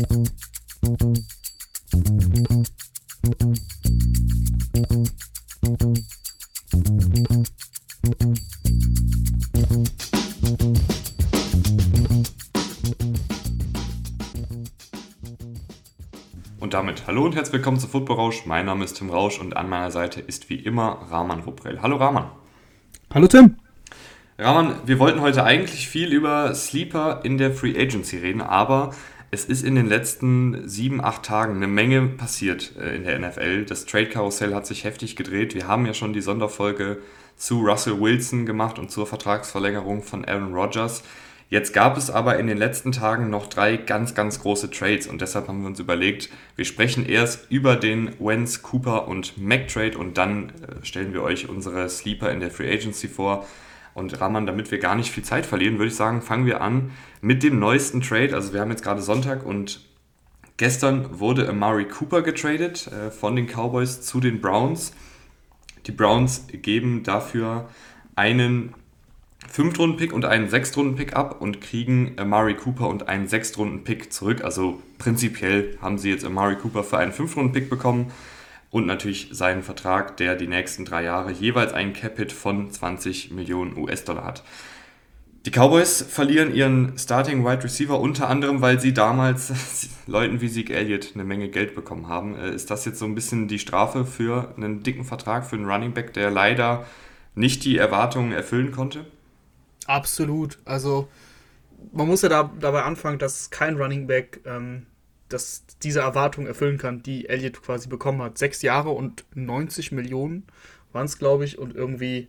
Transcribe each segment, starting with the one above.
Und damit hallo und herzlich willkommen zu Football Rausch. Mein Name ist Tim Rausch und an meiner Seite ist wie immer Rahman Ruprell. Hallo Rahman. Hallo Tim. Rahman, wir wollten heute eigentlich viel über Sleeper in der Free Agency reden, aber es ist in den letzten sieben, acht Tagen eine Menge passiert äh, in der NFL. Das Trade-Karussell hat sich heftig gedreht. Wir haben ja schon die Sonderfolge zu Russell Wilson gemacht und zur Vertragsverlängerung von Aaron Rodgers. Jetzt gab es aber in den letzten Tagen noch drei ganz, ganz große Trades und deshalb haben wir uns überlegt, wir sprechen erst über den Wentz, Cooper und Mac Trade und dann äh, stellen wir euch unsere Sleeper in der Free Agency vor. Und Rahman, damit wir gar nicht viel Zeit verlieren, würde ich sagen, fangen wir an mit dem neuesten Trade. Also wir haben jetzt gerade Sonntag und gestern wurde Amari Cooper getradet äh, von den Cowboys zu den Browns. Die Browns geben dafür einen Fünftrunden-Pick und einen Sechstrunden-Pick ab und kriegen Amari Cooper und einen Sechstrunden-Pick zurück. Also prinzipiell haben sie jetzt Amari Cooper für einen Fünftrunden-Pick bekommen und natürlich seinen Vertrag, der die nächsten drei Jahre jeweils einen Capit von 20 Millionen US-Dollar hat. Die Cowboys verlieren ihren Starting Wide Receiver unter anderem, weil sie damals Leuten wie Zeke Elliott eine Menge Geld bekommen haben. Äh, ist das jetzt so ein bisschen die Strafe für einen dicken Vertrag für einen Running Back, der leider nicht die Erwartungen erfüllen konnte? Absolut. Also man muss ja da, dabei anfangen, dass kein Running Back ähm, dass diese Erwartung erfüllen kann, die Elliott quasi bekommen hat. Sechs Jahre und 90 Millionen waren es, glaube ich, und irgendwie,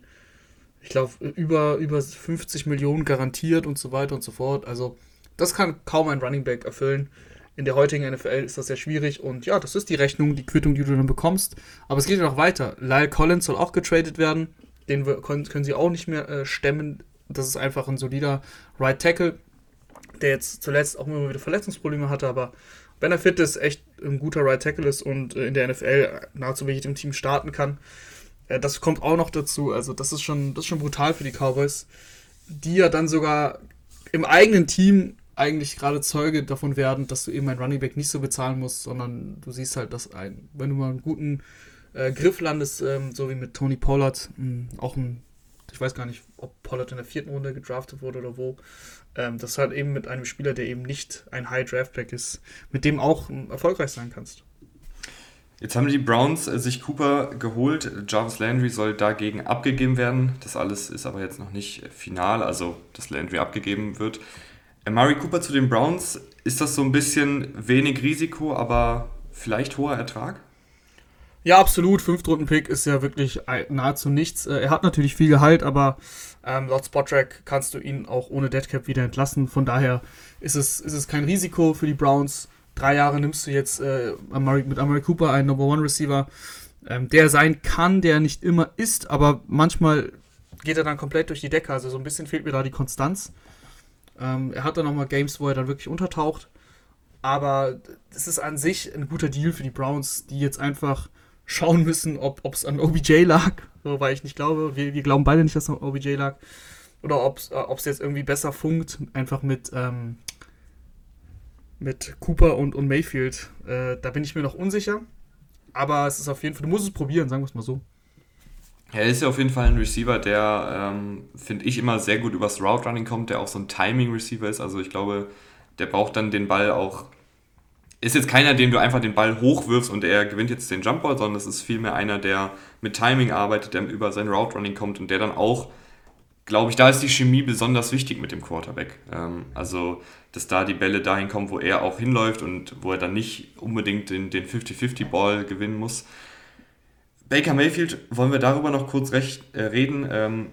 ich glaube, über, über 50 Millionen garantiert und so weiter und so fort. Also, das kann kaum ein Running Back erfüllen. In der heutigen NFL ist das sehr schwierig und ja, das ist die Rechnung, die Quittung, die du dann bekommst. Aber es geht ja noch weiter. Lyle Collins soll auch getradet werden. Den können, können sie auch nicht mehr äh, stemmen. Das ist einfach ein solider Right Tackle, der jetzt zuletzt auch immer wieder Verletzungsprobleme hatte, aber wenn er fit ist, echt ein guter Right Tackle ist und äh, in der NFL nahezu mit jedem Team starten kann. Äh, das kommt auch noch dazu. Also, das ist schon, das ist schon brutal für die Cowboys, die ja dann sogar im eigenen Team eigentlich gerade Zeuge davon werden, dass du eben ein Running Back nicht so bezahlen musst, sondern du siehst halt, dass ein, wenn du mal einen guten äh, Griff landest, ähm, so wie mit Tony Pollard, mh, hm, auch ein, ich weiß gar nicht, ob Pollard in der vierten Runde gedraftet wurde oder wo, ähm, das halt eben mit einem Spieler, der eben nicht ein High Draft Pack ist, mit dem auch erfolgreich sein kannst. Jetzt haben die Browns äh, sich Cooper geholt. Jarvis Landry soll dagegen abgegeben werden. Das alles ist aber jetzt noch nicht final, also dass Landry abgegeben wird. Murray Cooper zu den Browns, ist das so ein bisschen wenig Risiko, aber vielleicht hoher Ertrag? Ja, absolut. Fünftrunden-Pick ist ja wirklich nahezu nichts. Äh, er hat natürlich viel Gehalt, aber ähm, laut Spottrack kannst du ihn auch ohne Deadcap wieder entlassen. Von daher ist es, ist es kein Risiko für die Browns. Drei Jahre nimmst du jetzt äh, mit Amari Cooper einen Number One Receiver, ähm, der sein kann, der nicht immer ist, aber manchmal geht er dann komplett durch die Decke. Also so ein bisschen fehlt mir da die Konstanz. Ähm, er hat dann nochmal Games, wo er dann wirklich untertaucht. Aber es ist an sich ein guter Deal für die Browns, die jetzt einfach schauen müssen, ob es an OBJ lag, weil ich nicht glaube, wir, wir glauben beide nicht, dass es an OBJ lag, oder ob es äh, jetzt irgendwie besser funkt, einfach mit, ähm, mit Cooper und, und Mayfield. Äh, da bin ich mir noch unsicher, aber es ist auf jeden Fall, du musst es probieren, sagen wir es mal so. Er ist ja auf jeden Fall ein Receiver, der, ähm, finde ich, immer sehr gut übers Route Running kommt, der auch so ein Timing-Receiver ist. Also ich glaube, der braucht dann den Ball auch ist jetzt keiner, dem du einfach den Ball hochwirfst und er gewinnt jetzt den Jumpball, sondern es ist vielmehr einer, der mit Timing arbeitet, der über sein Route Running kommt und der dann auch, glaube ich, da ist die Chemie besonders wichtig mit dem Quarterback. Ähm, also, dass da die Bälle dahin kommen, wo er auch hinläuft und wo er dann nicht unbedingt den, den 50-50-Ball gewinnen muss. Baker Mayfield, wollen wir darüber noch kurz recht, äh, reden? Ähm,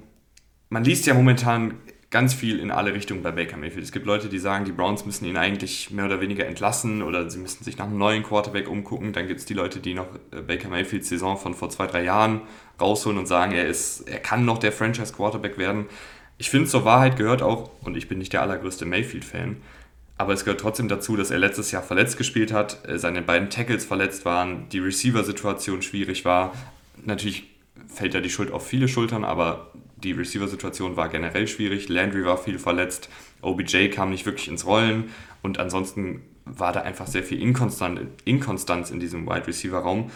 man liest ja momentan ganz viel in alle Richtungen bei Baker Mayfield. Es gibt Leute, die sagen, die Browns müssen ihn eigentlich mehr oder weniger entlassen oder sie müssen sich nach einem neuen Quarterback umgucken. Dann gibt es die Leute, die noch äh, Baker Mayfields Saison von vor zwei, drei Jahren rausholen und sagen, er, ist, er kann noch der Franchise Quarterback werden. Ich finde, zur Wahrheit gehört auch, und ich bin nicht der allergrößte Mayfield-Fan, aber es gehört trotzdem dazu, dass er letztes Jahr verletzt gespielt hat, äh, seine beiden Tackles verletzt waren, die Receiver-Situation schwierig war. Natürlich fällt ja die Schuld auf viele Schultern, aber die Receiver-Situation war generell schwierig. Landry war viel verletzt, OBJ kam nicht wirklich ins Rollen und ansonsten war da einfach sehr viel Inkonstant, Inkonstanz in diesem Wide Receiver Raum.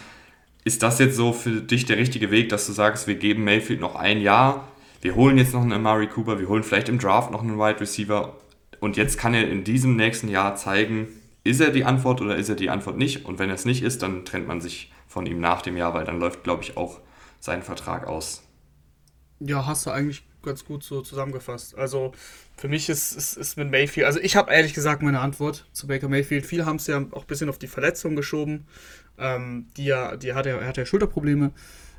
Ist das jetzt so für dich der richtige Weg, dass du sagst, wir geben Mayfield noch ein Jahr, wir holen jetzt noch einen Amari Cooper, wir holen vielleicht im Draft noch einen Wide Receiver und jetzt kann er in diesem nächsten Jahr zeigen, ist er die Antwort oder ist er die Antwort nicht? Und wenn er es nicht ist, dann trennt man sich von ihm nach dem Jahr, weil dann läuft, glaube ich, auch sein Vertrag aus. Ja, hast du eigentlich ganz gut so zusammengefasst. Also für mich ist, ist, ist mit Mayfield, also ich habe ehrlich gesagt meine Antwort zu Baker Mayfield. Viele haben es ja auch ein bisschen auf die Verletzung geschoben. Ähm, die ja, die hat ja, er hat ja Schulterprobleme.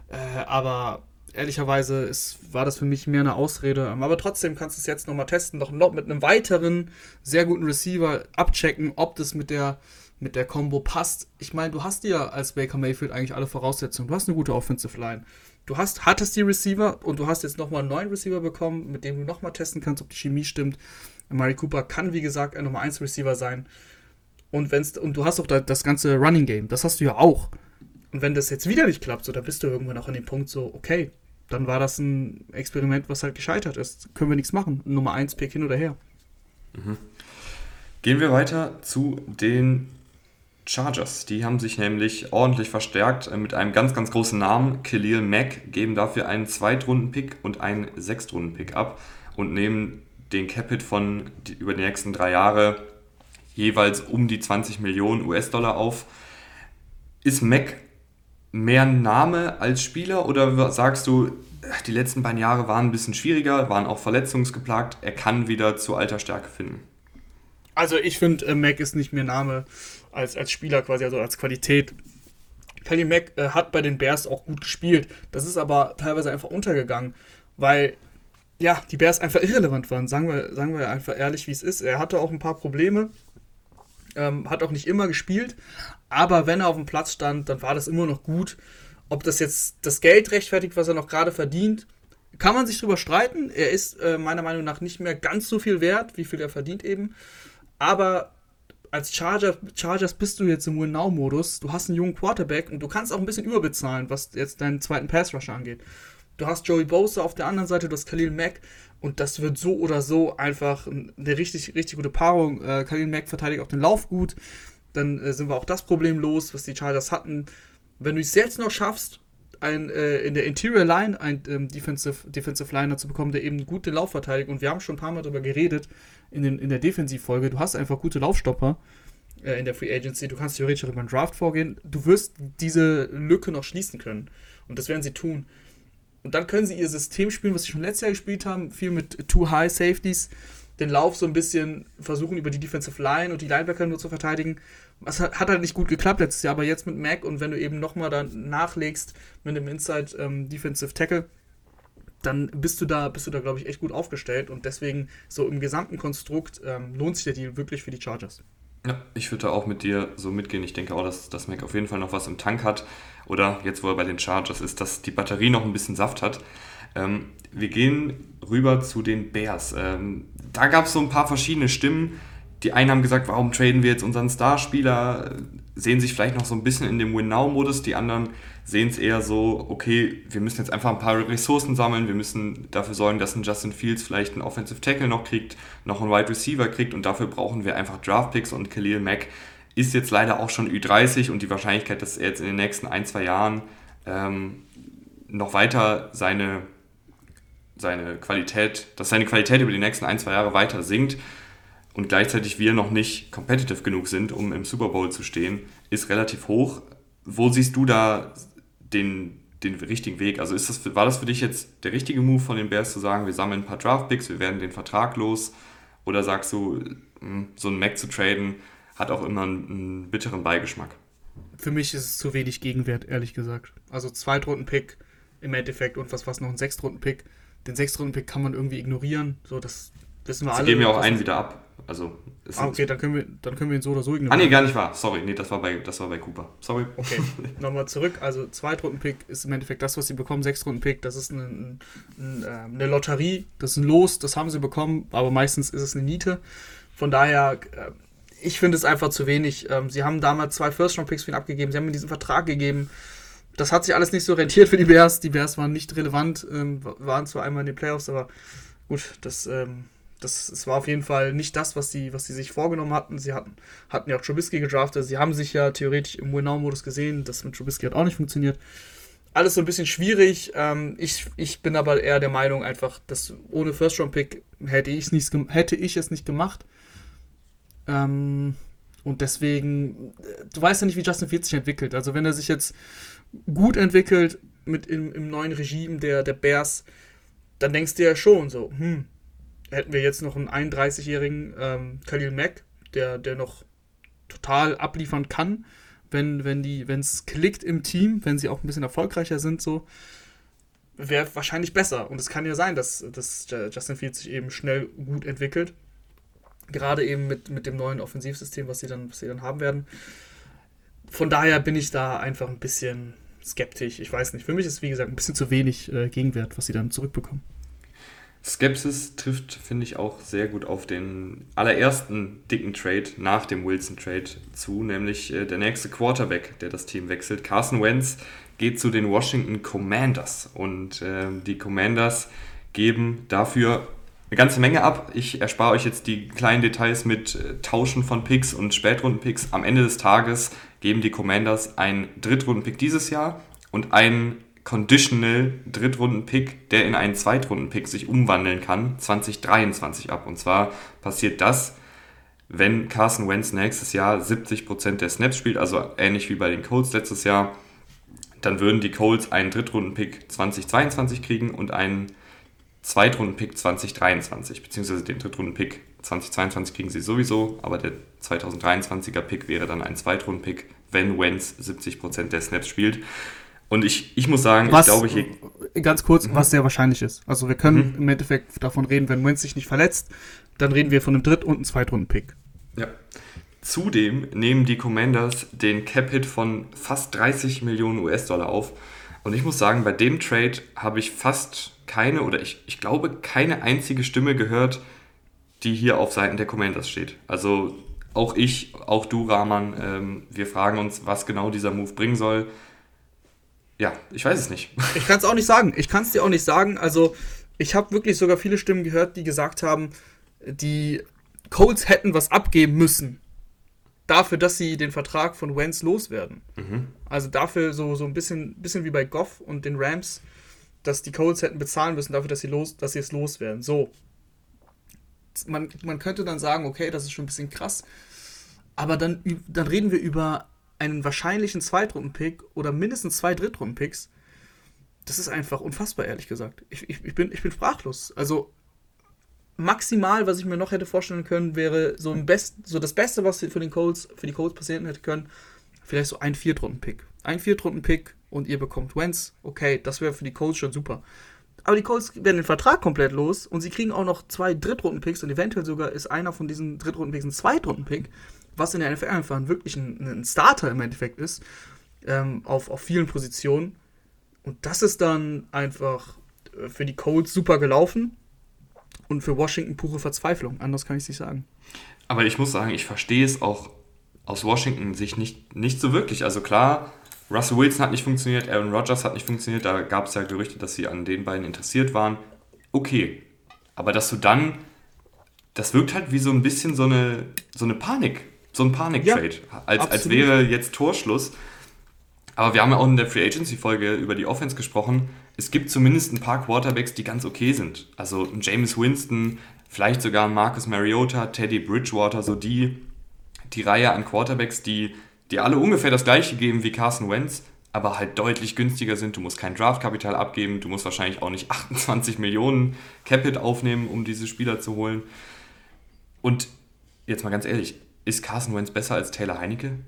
Äh, aber ehrlicherweise ist, war das für mich mehr eine Ausrede. Aber trotzdem kannst du es jetzt nochmal testen, noch mit einem weiteren sehr guten Receiver abchecken, ob das mit der mit der Combo passt. Ich meine, du hast ja als Baker Mayfield eigentlich alle Voraussetzungen. Du hast eine gute Offensive Line. Du hast, hattest die Receiver und du hast jetzt nochmal einen neuen Receiver bekommen, mit dem du nochmal testen kannst, ob die Chemie stimmt. Mari Cooper kann, wie gesagt, ein Nummer 1 Receiver sein. Und, wenn's, und du hast auch das ganze Running Game. Das hast du ja auch. Und wenn das jetzt wieder nicht klappt, so, dann bist du irgendwann auch an dem Punkt so, okay, dann war das ein Experiment, was halt gescheitert ist. Können wir nichts machen. Nummer 1 Pick hin oder her. Mhm. Gehen wir weiter zu den Chargers. Die haben sich nämlich ordentlich verstärkt äh, mit einem ganz, ganz großen Namen, Khalil Mack, geben dafür einen Zweitrunden-Pick und einen Sechstrunden-Pick ab und nehmen den Capit von die, über die nächsten drei Jahre jeweils um die 20 Millionen US-Dollar auf. Ist Mack mehr Name als Spieler oder sagst du, die letzten beiden Jahre waren ein bisschen schwieriger, waren auch verletzungsgeplagt, er kann wieder zu alter Stärke finden? Also ich finde, äh, Mac ist nicht mehr Name als, als Spieler quasi, also als Qualität. Kelly Mack äh, hat bei den Bears auch gut gespielt. Das ist aber teilweise einfach untergegangen, weil ja, die Bears einfach irrelevant waren. Sagen wir, sagen wir einfach ehrlich, wie es ist. Er hatte auch ein paar Probleme, ähm, hat auch nicht immer gespielt, aber wenn er auf dem Platz stand, dann war das immer noch gut. Ob das jetzt das Geld rechtfertigt, was er noch gerade verdient, kann man sich drüber streiten. Er ist äh, meiner Meinung nach nicht mehr ganz so viel wert, wie viel er verdient eben. Aber als Charger, Chargers bist du jetzt im Win-Now-Modus. Du hast einen jungen Quarterback und du kannst auch ein bisschen überbezahlen, was jetzt deinen zweiten Pass-Rusher angeht. Du hast Joey Bosa auf der anderen Seite, du hast Khalil Mack und das wird so oder so einfach eine richtig, richtig gute Paarung. Äh, Khalil Mack verteidigt auch den Lauf gut. Dann äh, sind wir auch das Problem los, was die Chargers hatten. Wenn du es jetzt noch schaffst, ein, äh, in der Interior Line einen ähm, Defensive, Defensive Liner zu bekommen, der eben gut den Lauf verteidigt. Und wir haben schon ein paar Mal darüber geredet in, den, in der Defensivfolge. Du hast einfach gute Laufstopper äh, in der Free Agency. Du kannst theoretisch auch über einen Draft vorgehen. Du wirst diese Lücke noch schließen können. Und das werden sie tun. Und dann können sie ihr System spielen, was sie schon letztes Jahr gespielt haben, viel mit Too High Safeties, den Lauf so ein bisschen versuchen, über die Defensive Line und die Linebacker nur zu verteidigen. Das hat, hat halt nicht gut geklappt letztes Jahr, aber jetzt mit Mac und wenn du eben nochmal dann nachlegst mit dem Inside ähm, Defensive Tackle, dann bist du da, bist du da, glaube ich, echt gut aufgestellt und deswegen so im gesamten Konstrukt ähm, lohnt sich der Deal wirklich für die Chargers. Ja, ich würde da auch mit dir so mitgehen. Ich denke auch, dass, dass Mac auf jeden Fall noch was im Tank hat. Oder jetzt, wo er bei den Chargers ist, dass die Batterie noch ein bisschen Saft hat. Ähm, wir gehen rüber zu den Bears. Ähm, da gab es so ein paar verschiedene Stimmen. Die einen haben gesagt, warum traden wir jetzt unseren Starspieler? Sehen sich vielleicht noch so ein bisschen in dem Win-Now-Modus. Die anderen sehen es eher so, okay, wir müssen jetzt einfach ein paar Ressourcen sammeln. Wir müssen dafür sorgen, dass ein Justin Fields vielleicht einen Offensive Tackle noch kriegt, noch einen Wide Receiver kriegt. Und dafür brauchen wir einfach Draft-Picks. Und Khalil Mack ist jetzt leider auch schon Ü30. Und die Wahrscheinlichkeit, dass er jetzt in den nächsten ein, zwei Jahren ähm, noch weiter seine seine Qualität, dass seine Qualität über die nächsten ein, zwei Jahre weiter sinkt und gleichzeitig wir noch nicht competitive genug sind, um im Super Bowl zu stehen, ist relativ hoch. Wo siehst du da den, den richtigen Weg? Also ist das, war das für dich jetzt der richtige Move von den Bears zu sagen, wir sammeln ein paar Draftpicks, wir werden den Vertrag los? Oder sagst du, hm, so ein Mac zu traden hat auch immer einen, einen bitteren Beigeschmack? Für mich ist es zu wenig Gegenwert, ehrlich gesagt. Also Zweitrunden-Pick im Endeffekt und was was noch ein Sechstrunden-Pick den Sechstrunden-Pick kann man irgendwie ignorieren. So, das wissen wir Sie alle. Sie geben ja auch einen wieder ab. Also, ah, okay, dann können, wir, dann können wir ihn so oder so ignorieren. Ah, nee, gar nicht wahr. Sorry, nee, das war bei, das war bei Cooper. Sorry. Okay, nochmal zurück. Also, Zweitrunden-Pick ist im Endeffekt das, was sie bekommen. Sechstrunden-Pick, das ist eine, eine, ähm, eine, Lotterie, das ist ein Los, das haben sie bekommen, aber meistens ist es eine Niete. Von daher, äh, ich finde es einfach zu wenig. Ähm, sie haben damals zwei First-Round-Picks für ihn abgegeben, sie haben ihm diesen Vertrag gegeben das hat sich alles nicht so rentiert für die Bears. Die Bears waren nicht relevant, ähm, waren zwar einmal in den Playoffs, aber gut, das, ähm, das, das war auf jeden Fall nicht das, was sie, was sie sich vorgenommen hatten. Sie hatten, hatten ja auch Trubisky gedraftet. Sie haben sich ja theoretisch im Win-Now-Modus gesehen. Das mit Trubisky hat auch nicht funktioniert. Alles so ein bisschen schwierig. Ähm, ich, ich bin aber eher der Meinung, einfach, dass ohne First-Round-Pick hätte, hätte ich es nicht gemacht. Ähm, und deswegen, du weißt ja nicht, wie Justin Fields sich entwickelt. Also wenn er sich jetzt gut entwickelt mit im, im neuen Regime der, der Bears, dann denkst du ja schon so, hm, hätten wir jetzt noch einen 31-jährigen ähm, Khalil Mack, der, der noch total abliefern kann, wenn es klickt im Team, wenn sie auch ein bisschen erfolgreicher sind so wäre wahrscheinlich besser und es kann ja sein, dass, dass Justin Fields sich eben schnell gut entwickelt. Gerade eben mit, mit dem neuen Offensivsystem, was sie, dann, was sie dann haben werden. Von daher bin ich da einfach ein bisschen skeptisch. Ich weiß nicht. Für mich ist, wie gesagt, ein bisschen zu wenig äh, Gegenwert, was sie dann zurückbekommen. Skepsis trifft, finde ich, auch sehr gut auf den allerersten dicken Trade nach dem Wilson-Trade zu, nämlich äh, der nächste Quarterback, der das Team wechselt. Carson Wentz geht zu den Washington Commanders und äh, die Commanders geben dafür eine ganze Menge ab. Ich erspare euch jetzt die kleinen Details mit äh, Tauschen von Picks und Spätrunden-Picks. Am Ende des Tages geben die Commanders einen Drittrunden-Pick dieses Jahr und einen Conditional Drittrunden-Pick, der in einen Zweitrunden-Pick sich umwandeln kann, 2023 ab. Und zwar passiert das, wenn Carson Wentz nächstes Jahr 70% der Snaps spielt, also ähnlich wie bei den Colts letztes Jahr, dann würden die Colts einen Drittrunden-Pick 2022 kriegen und einen Zweitrunden-Pick 2023, beziehungsweise den Drittrunden-Pick 2022 kriegen sie sowieso, aber der 2023er Pick wäre dann ein Zweitrunden-Pick, wenn Wentz 70% der Snaps spielt. Und ich, ich muss sagen, was, ich glaube hier. Ganz kurz, mhm. was sehr wahrscheinlich ist. Also wir können mhm. im Endeffekt davon reden, wenn Wentz sich nicht verletzt, dann reden wir von einem Dritt- und einem Zweitrunden-Pick. Ja. Zudem nehmen die Commanders den Cap-Hit von fast 30 Millionen US-Dollar auf. Und ich muss sagen, bei dem Trade habe ich fast keine oder ich, ich glaube keine einzige Stimme gehört, die hier auf Seiten der Commanders steht. Also auch ich, auch du, Rahman, ähm, wir fragen uns, was genau dieser Move bringen soll ja, ich weiß es nicht. Ich kann es auch nicht sagen. Ich kann es dir auch nicht sagen. Also, ich habe wirklich sogar viele Stimmen gehört, die gesagt haben, die Colts hätten was abgeben müssen. Dafür, dass sie den Vertrag von Wentz loswerden. Mhm. Also dafür so, so ein bisschen, bisschen wie bei Goff und den Rams, dass die Colts hätten bezahlen müssen dafür, dass sie, los, dass sie es loswerden. So. Man, man könnte dann sagen, okay, das ist schon ein bisschen krass. Aber dann, dann reden wir über einen wahrscheinlichen Zweitrunden-Pick oder mindestens zwei Drittrunden-Picks, das ist einfach unfassbar, ehrlich gesagt. Ich, ich, ich, bin, ich bin sprachlos. Also maximal, was ich mir noch hätte vorstellen können, wäre so, ein Best, so das Beste, was für, den Colts, für die Colts passieren hätte können, vielleicht so ein Viertrunden-Pick. Ein Viertrunden-Pick und ihr bekommt Wentz. Okay, das wäre für die Colts schon super. Aber die Colts werden den Vertrag komplett los und sie kriegen auch noch zwei Drittrunden-Picks und eventuell sogar ist einer von diesen Drittrunden-Picks ein Zweitrunden-Pick was in der NFL einfach wirklich ein, ein Starter im Endeffekt ist, ähm, auf, auf vielen Positionen. Und das ist dann einfach äh, für die Colts super gelaufen und für Washington pure Verzweiflung. Anders kann ich es nicht sagen. Aber ich muss sagen, ich verstehe es auch aus Washington sich nicht, nicht so wirklich. Also klar, Russell Wilson hat nicht funktioniert, Aaron Rodgers hat nicht funktioniert, da gab es ja Gerüchte, dass sie an den beiden interessiert waren. Okay, aber dass du dann, das wirkt halt wie so ein bisschen so eine, so eine Panik so ein Panik-Trade. Ja, als, als wäre jetzt Torschluss. Aber wir haben ja auch in der Free Agency-Folge über die Offense gesprochen. Es gibt zumindest ein paar Quarterbacks, die ganz okay sind. Also ein James Winston, vielleicht sogar ein Marcus Mariota, Teddy Bridgewater, so die, die Reihe an Quarterbacks, die, die alle ungefähr das gleiche geben wie Carson Wentz, aber halt deutlich günstiger sind. Du musst kein Draftkapital abgeben, du musst wahrscheinlich auch nicht 28 Millionen Capit aufnehmen, um diese Spieler zu holen. Und jetzt mal ganz ehrlich, ist Carson Wentz besser als Taylor Heinecke?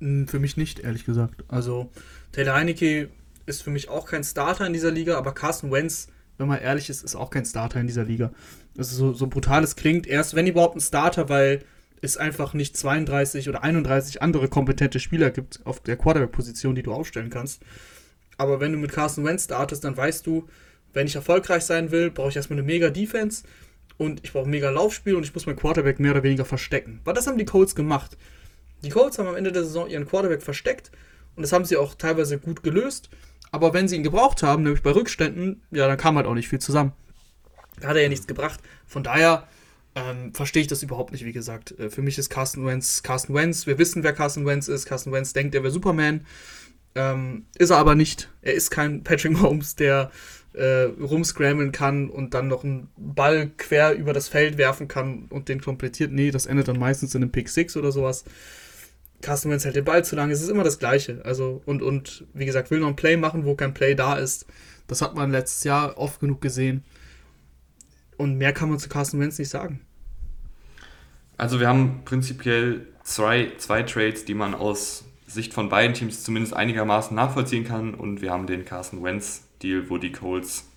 Hm, für mich nicht, ehrlich gesagt. Also, Taylor Heinecke ist für mich auch kein Starter in dieser Liga, aber Carson Wentz, wenn man ehrlich ist, ist auch kein Starter in dieser Liga. Also, so, so brutal es klingt, erst wenn überhaupt ein Starter, weil es einfach nicht 32 oder 31 andere kompetente Spieler gibt auf der Quarterback-Position, die du aufstellen kannst. Aber wenn du mit Carson Wentz startest, dann weißt du, wenn ich erfolgreich sein will, brauche ich erstmal eine mega Defense und ich brauche mega Laufspiel und ich muss meinen Quarterback mehr oder weniger verstecken. Weil das haben die Colts gemacht. Die Colts haben am Ende der Saison ihren Quarterback versteckt und das haben sie auch teilweise gut gelöst. Aber wenn sie ihn gebraucht haben, nämlich bei Rückständen, ja, dann kam halt auch nicht viel zusammen. hat er ja nichts gebracht. Von daher ähm, verstehe ich das überhaupt nicht, wie gesagt. Äh, für mich ist Carsten Wentz Carsten Wentz. Wir wissen, wer Carsten Wentz ist. Carsten Wentz denkt, er wäre Superman. Ähm, ist er aber nicht. Er ist kein Patrick Mahomes, der äh, rumscramblen kann und dann noch einen Ball quer über das Feld werfen kann und den komplettiert. Nee, das endet dann meistens in einem Pick 6 oder sowas. Carsten Wentz hält den Ball zu lang. Es ist immer das Gleiche. Also, und, und wie gesagt, will noch ein Play machen, wo kein Play da ist. Das hat man letztes Jahr oft genug gesehen. Und mehr kann man zu Carsten Wentz nicht sagen. Also wir haben prinzipiell zwei, zwei Trades, die man aus Sicht von beiden Teams zumindest einigermaßen nachvollziehen kann. Und wir haben den Carsten Wentz-Deal, wo die Colts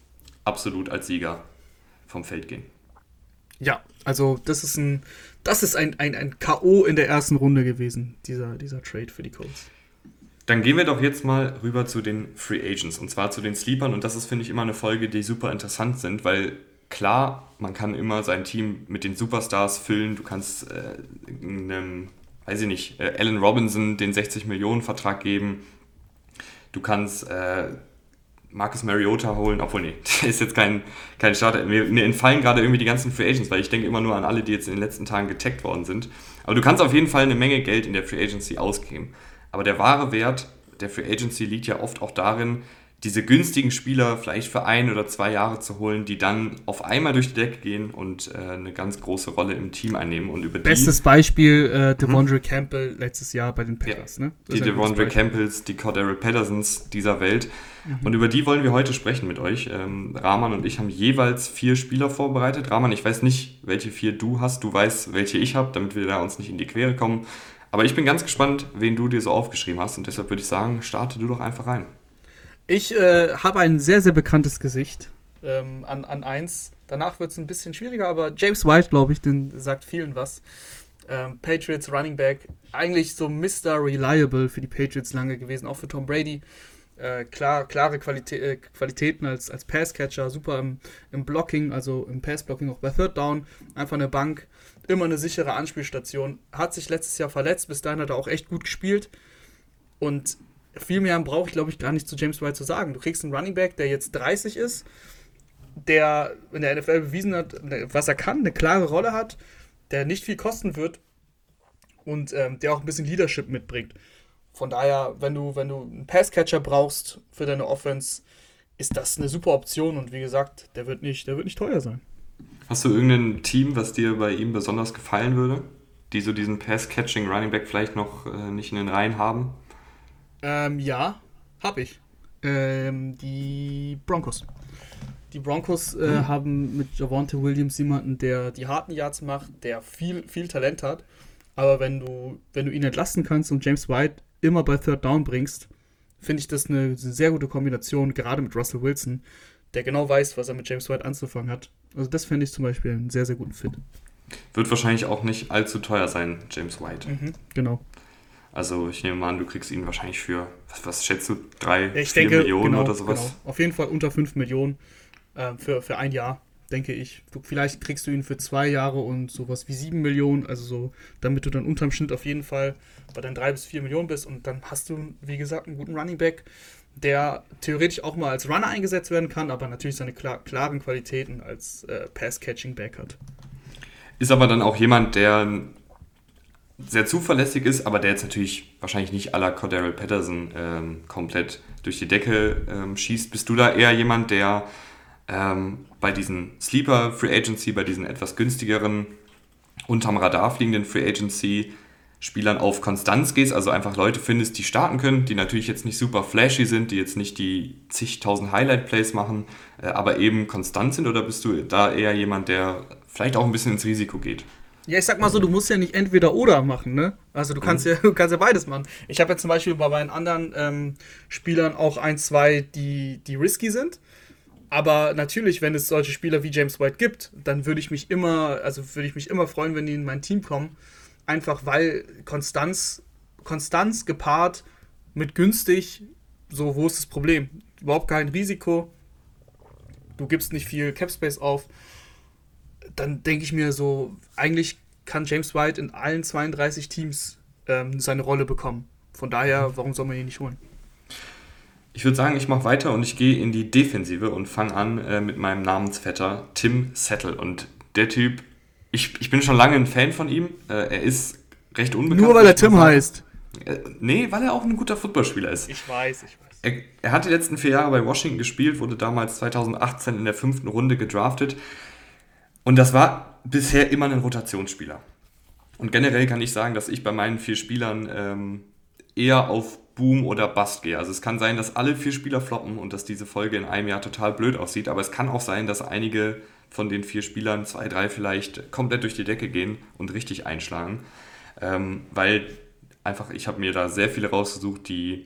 absolut als Sieger vom Feld gehen. Ja, also das ist ein, das ist ein, ein, ein K.O. in der ersten Runde gewesen, dieser, dieser Trade für die Colts. Dann gehen wir doch jetzt mal rüber zu den Free Agents und zwar zu den Sleepern. Und das ist, finde ich, immer eine Folge, die super interessant sind, weil klar, man kann immer sein Team mit den Superstars füllen. Du kannst äh, einem, weiß ich nicht, äh, Allen Robinson den 60 Millionen Vertrag geben. Du kannst äh, Marcus Mariota holen, obwohl nee, der ist jetzt kein, kein Starter. Mir, mir entfallen gerade irgendwie die ganzen Free Agents, weil ich denke immer nur an alle, die jetzt in den letzten Tagen getaggt worden sind. Aber du kannst auf jeden Fall eine Menge Geld in der Free Agency ausgeben. Aber der wahre Wert der Free Agency liegt ja oft auch darin, diese günstigen Spieler vielleicht für ein oder zwei Jahre zu holen, die dann auf einmal durch die Decke gehen und äh, eine ganz große Rolle im Team einnehmen. Und über Bestes Beispiel äh, Devondre hm. Campbell letztes Jahr bei den Packers. Ja, ne? Die Devondre Campbells, die Cordero Pattersons dieser Welt. Mhm. Und über die wollen wir heute sprechen mit euch. Ähm, Rahman und ich haben jeweils vier Spieler vorbereitet. Rahman, ich weiß nicht, welche vier du hast. Du weißt, welche ich habe, damit wir da uns nicht in die Quere kommen. Aber ich bin ganz gespannt, wen du dir so aufgeschrieben hast. Und deshalb würde ich sagen, starte du doch einfach rein. Ich äh, habe ein sehr, sehr bekanntes Gesicht ähm, an, an eins. Danach wird es ein bisschen schwieriger, aber James White, glaube ich, den sagt vielen was. Ähm, Patriots Running Back, eigentlich so Mr. Reliable für die Patriots lange gewesen, auch für Tom Brady. Äh, klar, klare Qualitä äh, Qualitäten als, als Passcatcher, super im, im Blocking, also im Passblocking auch bei Third Down, einfach eine Bank, immer eine sichere Anspielstation. Hat sich letztes Jahr verletzt, bis dahin hat er auch echt gut gespielt. Und viel mehr brauche ich, glaube ich, gar nicht zu James White zu sagen. Du kriegst einen Running Back, der jetzt 30 ist, der in der NFL bewiesen hat, ne, was er kann, eine klare Rolle hat, der nicht viel kosten wird und ähm, der auch ein bisschen Leadership mitbringt. Von daher, wenn du, wenn du einen Passcatcher brauchst für deine Offense, ist das eine super Option und wie gesagt, der wird nicht, der wird nicht teuer sein. Hast du irgendein Team, was dir bei ihm besonders gefallen würde? Die so diesen Pass-Catching Running Back vielleicht noch äh, nicht in den Reihen haben? Ähm, ja, hab ich. Ähm, die Broncos. Die Broncos äh, mhm. haben mit Javante Williams jemanden, der die harten Yards macht, der viel, viel Talent hat. Aber wenn du, wenn du ihn entlasten kannst und James White immer bei Third Down bringst, finde ich das eine sehr gute Kombination, gerade mit Russell Wilson, der genau weiß, was er mit James White anzufangen hat. Also das fände ich zum Beispiel einen sehr, sehr guten Fit. Wird wahrscheinlich auch nicht allzu teuer sein, James White. Mhm, genau. Also ich nehme mal an, du kriegst ihn wahrscheinlich für, was, was schätzt du, drei, ja, vier denke, Millionen genau, oder sowas? Genau. Auf jeden Fall unter fünf Millionen äh, für, für ein Jahr, denke ich. Du, vielleicht kriegst du ihn für zwei Jahre und sowas wie sieben Millionen, also so, damit du dann unterm Schnitt auf jeden Fall bei deinen drei bis vier Millionen bist und dann hast du, wie gesagt, einen guten Running Back, der theoretisch auch mal als Runner eingesetzt werden kann, aber natürlich seine klar, klaren Qualitäten als äh, Pass-Catching-Back hat. Ist aber dann auch jemand, der sehr zuverlässig ist, aber der jetzt natürlich wahrscheinlich nicht à la Cordero Patterson ähm, komplett durch die Decke ähm, schießt. Bist du da eher jemand, der ähm, bei diesen Sleeper Free Agency, bei diesen etwas günstigeren, unterm Radar fliegenden Free Agency Spielern auf Konstanz gehst, also einfach Leute findest, die starten können, die natürlich jetzt nicht super flashy sind, die jetzt nicht die zigtausend Highlight-Plays machen, äh, aber eben konstant sind, oder bist du da eher jemand, der vielleicht auch ein bisschen ins Risiko geht? Ja, ich sag mal so, du musst ja nicht entweder oder machen, ne? Also du kannst mhm. ja, du kannst ja beides machen. Ich habe ja zum Beispiel bei meinen anderen ähm, Spielern auch ein, zwei, die, die risky sind. Aber natürlich, wenn es solche Spieler wie James White gibt, dann würde ich mich immer, also würde ich mich immer freuen, wenn die in mein Team kommen. Einfach weil Konstanz, Konstanz gepaart mit günstig, so, wo ist das Problem? Überhaupt kein Risiko. Du gibst nicht viel Capspace auf dann denke ich mir so, eigentlich kann James White in allen 32 Teams ähm, seine Rolle bekommen. Von daher, warum soll man ihn nicht holen? Ich würde sagen, ich mache weiter und ich gehe in die Defensive und fange an äh, mit meinem Namensvetter Tim Settle. Und der Typ, ich, ich bin schon lange ein Fan von ihm. Äh, er ist recht unbekannt. Nur weil er Tim heißt. Äh, nee, weil er auch ein guter Footballspieler ist. Ich weiß, ich weiß. Er, er, hat die letzten vier Jahre bei Washington gespielt, wurde damals 2018 in der fünften Runde gedraftet. Und das war bisher immer ein Rotationsspieler. Und generell kann ich sagen, dass ich bei meinen vier Spielern ähm, eher auf Boom oder Bust gehe. Also es kann sein, dass alle vier Spieler floppen und dass diese Folge in einem Jahr total blöd aussieht, aber es kann auch sein, dass einige von den vier Spielern, zwei, drei vielleicht, komplett durch die Decke gehen und richtig einschlagen. Ähm, weil einfach, ich habe mir da sehr viele rausgesucht, die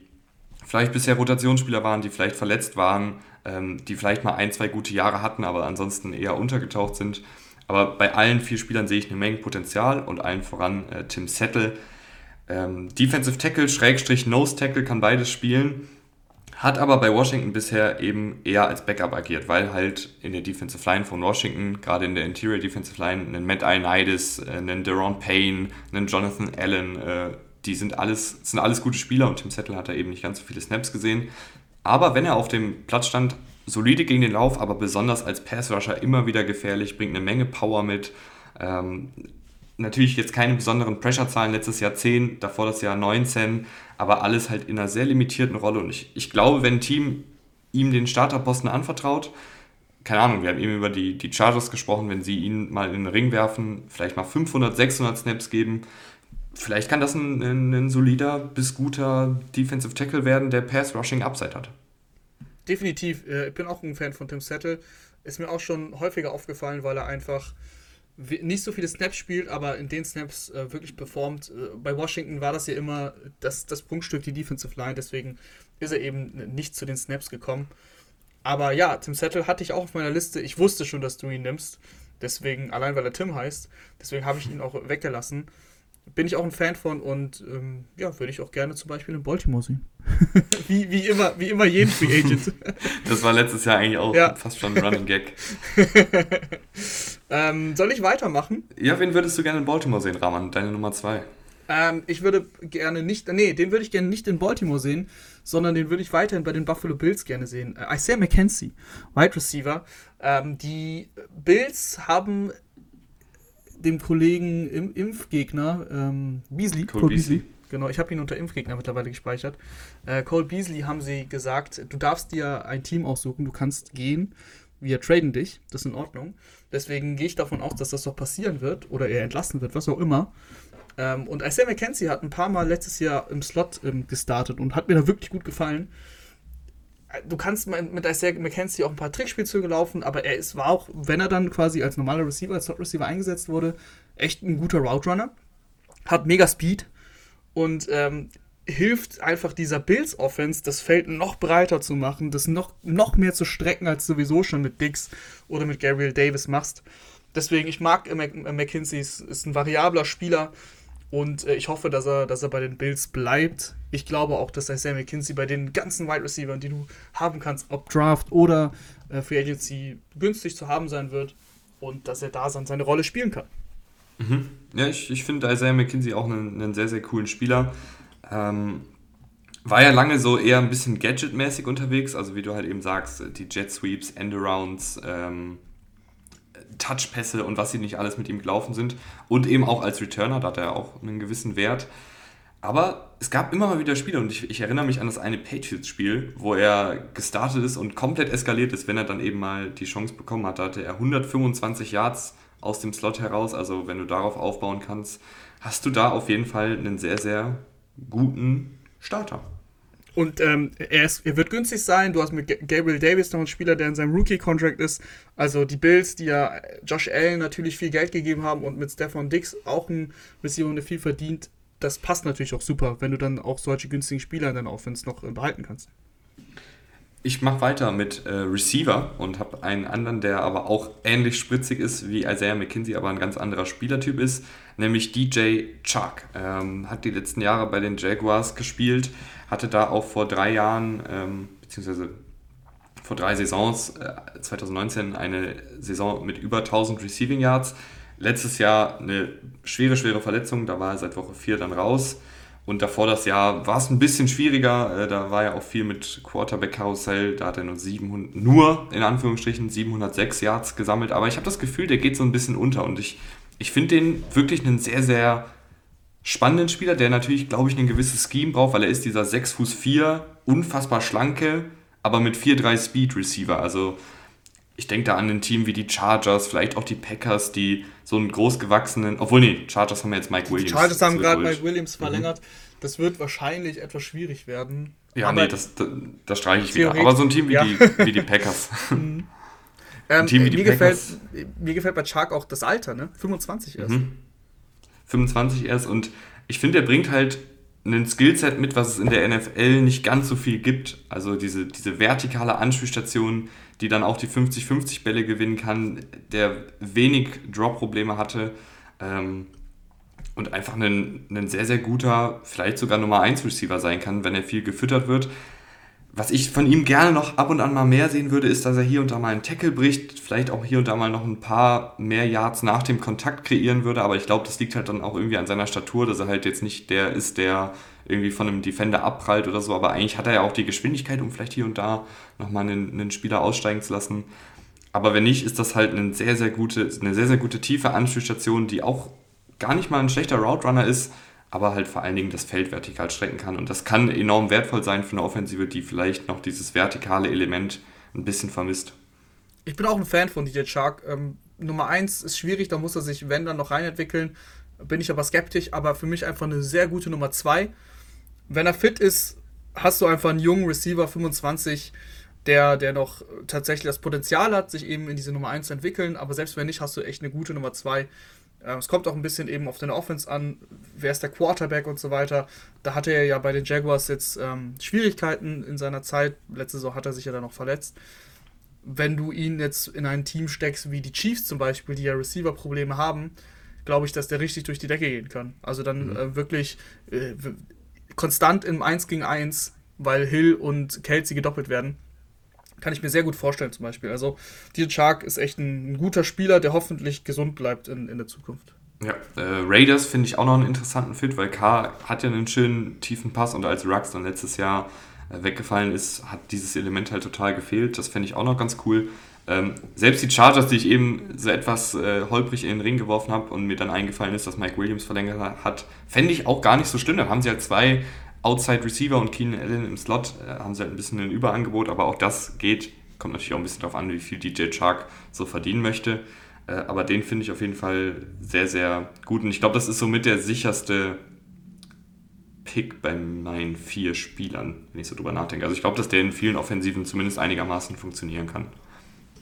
vielleicht bisher Rotationsspieler waren, die vielleicht verletzt waren, ähm, die vielleicht mal ein, zwei gute Jahre hatten, aber ansonsten eher untergetaucht sind. Aber bei allen vier Spielern sehe ich eine Menge Potenzial und allen voran äh, Tim Settle. Ähm, Defensive Tackle, Schrägstrich Nose Tackle kann beides spielen. Hat aber bei Washington bisher eben eher als Backup agiert, weil halt in der Defensive Line von Washington, gerade in der Interior Defensive Line, einen Matt Ioannidis, äh, einen Deron Payne, einen Jonathan Allen, äh, die sind alles, sind alles gute Spieler und Tim Settle hat da eben nicht ganz so viele Snaps gesehen. Aber wenn er auf dem Platz stand, solide gegen den Lauf, aber besonders als Pass-Rusher immer wieder gefährlich, bringt eine Menge Power mit. Ähm, natürlich jetzt keine besonderen Pressure-Zahlen, letztes Jahr 10, davor das Jahr 19, aber alles halt in einer sehr limitierten Rolle. Und ich, ich glaube, wenn ein Team ihm den Starterposten anvertraut, keine Ahnung, wir haben eben über die, die Chargers gesprochen, wenn sie ihn mal in den Ring werfen, vielleicht mal 500, 600 Snaps geben, vielleicht kann das ein, ein, ein solider bis guter Defensive Tackle werden, der Pass-Rushing-Upside hat. Definitiv. Äh, ich bin auch ein Fan von Tim Settle. Ist mir auch schon häufiger aufgefallen, weil er einfach nicht so viele Snaps spielt, aber in den Snaps äh, wirklich performt. Äh, bei Washington war das ja immer das, das Prunkstück, die Defensive Line, deswegen ist er eben nicht zu den Snaps gekommen. Aber ja, Tim Settle hatte ich auch auf meiner Liste. Ich wusste schon, dass du ihn nimmst. Deswegen, allein weil er Tim heißt, deswegen habe ich ihn auch weggelassen bin ich auch ein Fan von und ähm, ja, würde ich auch gerne zum Beispiel in Baltimore sehen. wie, wie, immer, wie immer jeden Free Agent. das war letztes Jahr eigentlich auch ja. fast schon ein Running Gag. ähm, soll ich weitermachen? Ja, wen würdest du gerne in Baltimore sehen, Rahman? Deine Nummer zwei. Ähm, ich würde gerne nicht, nee, den würde ich gerne nicht in Baltimore sehen, sondern den würde ich weiterhin bei den Buffalo Bills gerne sehen. Äh, Isaiah McKenzie, Wide Receiver. Ähm, die Bills haben dem Kollegen im Impfgegner, ähm, Beasley, Cole, Cole Beasley. Beasley. Genau, ich habe ihn unter Impfgegner mittlerweile gespeichert. Äh, Cole Beasley haben sie gesagt, du darfst dir ein Team aussuchen, du kannst gehen, wir traden dich, das ist in Ordnung. Deswegen gehe ich davon aus, dass das doch passieren wird oder er entlassen wird, was auch immer. Ähm, und Isaiah McKenzie hat ein paar Mal letztes Jahr im Slot ähm, gestartet und hat mir da wirklich gut gefallen du kannst mit Isaiah McKenzie auch ein paar Trickspielzüge laufen, aber er ist, war auch, wenn er dann quasi als normaler Receiver, als Top Receiver eingesetzt wurde, echt ein guter Route Runner. Hat mega Speed und ähm, hilft einfach dieser Bills Offense, das Feld noch breiter zu machen, das noch, noch mehr zu strecken, als sowieso schon mit Dix oder mit Gabriel Davis machst. Deswegen, ich mag McKinsey, ist ein variabler Spieler und äh, ich hoffe, dass er, dass er bei den Bills bleibt. Ich glaube auch, dass Isaiah McKinsey bei den ganzen Wide Receivers, die du haben kannst, ob Draft oder äh, Free Agency, günstig zu haben sein wird und dass er da seine Rolle spielen kann. Mhm. Ja, ich, ich finde Isaiah McKinsey auch einen, einen, sehr, sehr coolen Spieler. Ähm, war ja lange so eher ein bisschen Gadget-mäßig unterwegs, also wie du halt eben sagst, die Jet Sweeps, Endarounds, ähm, Touchpässe und was sie nicht alles mit ihm gelaufen sind. Und eben auch als Returner, da hat er auch einen gewissen Wert. Aber es gab immer mal wieder Spiele und ich, ich erinnere mich an das eine Patriots-Spiel, wo er gestartet ist und komplett eskaliert ist, wenn er dann eben mal die Chance bekommen hat. Da hatte er 125 Yards aus dem Slot heraus. Also wenn du darauf aufbauen kannst, hast du da auf jeden Fall einen sehr, sehr guten Starter. Und ähm, er, ist, er wird günstig sein. Du hast mit Gabriel Davis noch einen Spieler, der in seinem Rookie-Contract ist. Also die Bills, die ja Josh Allen natürlich viel Geld gegeben haben und mit Stefan Dix auch ein Receiver, viel verdient. Das passt natürlich auch super, wenn du dann auch solche günstigen Spieler in deiner Offense noch äh, behalten kannst. Ich mache weiter mit äh, Receiver und habe einen anderen, der aber auch ähnlich spritzig ist wie Isaiah McKinsey, aber ein ganz anderer Spielertyp ist, nämlich DJ Chuck. Ähm, hat die letzten Jahre bei den Jaguars gespielt, hatte da auch vor drei Jahren, ähm, beziehungsweise vor drei Saisons, äh, 2019 eine Saison mit über 1000 Receiving Yards. Letztes Jahr eine schwere, schwere Verletzung, da war er seit Woche 4 dann raus Und davor das Jahr war es ein bisschen schwieriger. Äh, da war ja auch viel mit Quarterback-Karussell. Da hat er nur 700, nur in Anführungsstrichen 706 Yards gesammelt. Aber ich habe das Gefühl, der geht so ein bisschen unter. Und ich, ich finde den wirklich einen sehr, sehr spannenden Spieler, der natürlich, glaube ich, ein gewisses Scheme braucht, weil er ist dieser 6 Fuß 4, unfassbar schlanke, aber mit 4-3 Speed Receiver. Also ich denke da an ein Team wie die Chargers, vielleicht auch die Packers, die so einen großgewachsenen, obwohl nee, Chargers haben ja jetzt Mike Williams. Die Chargers haben gerade Mike Williams mhm. verlängert. Mhm. Das wird wahrscheinlich etwas schwierig werden. Ja, aber nee, das, das, das streiche ich wieder. Aber so ein Team wie, ja. die, wie die Packers. Mhm. ähm, Team wie die mir, Packers. Gefällt, mir gefällt bei Chark auch das Alter, ne? 25 erst. Mhm. 25 erst und ich finde, er bringt halt ein Skillset mit, was es in der NFL nicht ganz so viel gibt. Also diese, diese vertikale Anspielstation, die dann auch die 50-50 Bälle gewinnen kann, der wenig Drop-Probleme hatte ähm, und einfach ein, ein sehr, sehr guter, vielleicht sogar Nummer 1 Receiver sein kann, wenn er viel gefüttert wird. Was ich von ihm gerne noch ab und an mal mehr sehen würde, ist, dass er hier und da mal einen Tackle bricht, vielleicht auch hier und da mal noch ein paar mehr Yards nach dem Kontakt kreieren würde, aber ich glaube, das liegt halt dann auch irgendwie an seiner Statur, dass er halt jetzt nicht der ist, der irgendwie von einem Defender abprallt oder so, aber eigentlich hat er ja auch die Geschwindigkeit, um vielleicht hier und da nochmal einen, einen Spieler aussteigen zu lassen. Aber wenn nicht, ist das halt eine sehr, sehr gute, eine sehr, sehr gute tiefe Anspielstation, die auch gar nicht mal ein schlechter Route Runner ist, aber halt vor allen Dingen das Feld vertikal strecken kann. Und das kann enorm wertvoll sein für eine Offensive, die vielleicht noch dieses vertikale Element ein bisschen vermisst. Ich bin auch ein Fan von DJ Shark. Ähm, Nummer 1 ist schwierig, da muss er sich, wenn, dann noch reinentwickeln. Bin ich aber skeptisch, aber für mich einfach eine sehr gute Nummer 2. Wenn er fit ist, hast du einfach einen jungen Receiver, 25, der, der noch tatsächlich das Potenzial hat, sich eben in diese Nummer 1 zu entwickeln. Aber selbst wenn nicht, hast du echt eine gute Nummer 2. Ähm, es kommt auch ein bisschen eben auf deine Offense an, wer ist der Quarterback und so weiter. Da hatte er ja bei den Jaguars jetzt ähm, Schwierigkeiten in seiner Zeit. Letzte Saison hat er sich ja dann noch verletzt. Wenn du ihn jetzt in ein Team steckst wie die Chiefs zum Beispiel, die ja Receiver-Probleme haben, glaube ich, dass der richtig durch die Decke gehen kann. Also dann mhm. äh, wirklich äh, konstant im 1 gegen 1, weil Hill und Kelsey gedoppelt werden. Kann ich mir sehr gut vorstellen, zum Beispiel. Also, DJ Shark ist echt ein, ein, guter Spieler, der hoffentlich gesund bleibt in, in der Zukunft. Ja, äh, Raiders finde ich auch noch einen interessanten Fit, weil K hat ja einen schönen tiefen Pass und als Rux dann letztes Jahr äh, weggefallen ist, hat dieses Element halt total gefehlt. Das fände ich auch noch ganz cool. Ähm, selbst die Chargers, die ich eben so etwas äh, holprig in den Ring geworfen habe und mir dann eingefallen ist, dass Mike Williams verlängert hat, fände ich auch gar nicht so schlimm. Dann haben sie halt zwei Outside Receiver und Keenan Allen im Slot äh, haben sie halt ein bisschen ein Überangebot, aber auch das geht. Kommt natürlich auch ein bisschen darauf an, wie viel DJ Chark so verdienen möchte. Äh, aber den finde ich auf jeden Fall sehr, sehr gut. Und ich glaube, das ist somit der sicherste Pick bei meinen vier Spielern, wenn ich so drüber nachdenke. Also ich glaube, dass der in vielen Offensiven zumindest einigermaßen funktionieren kann.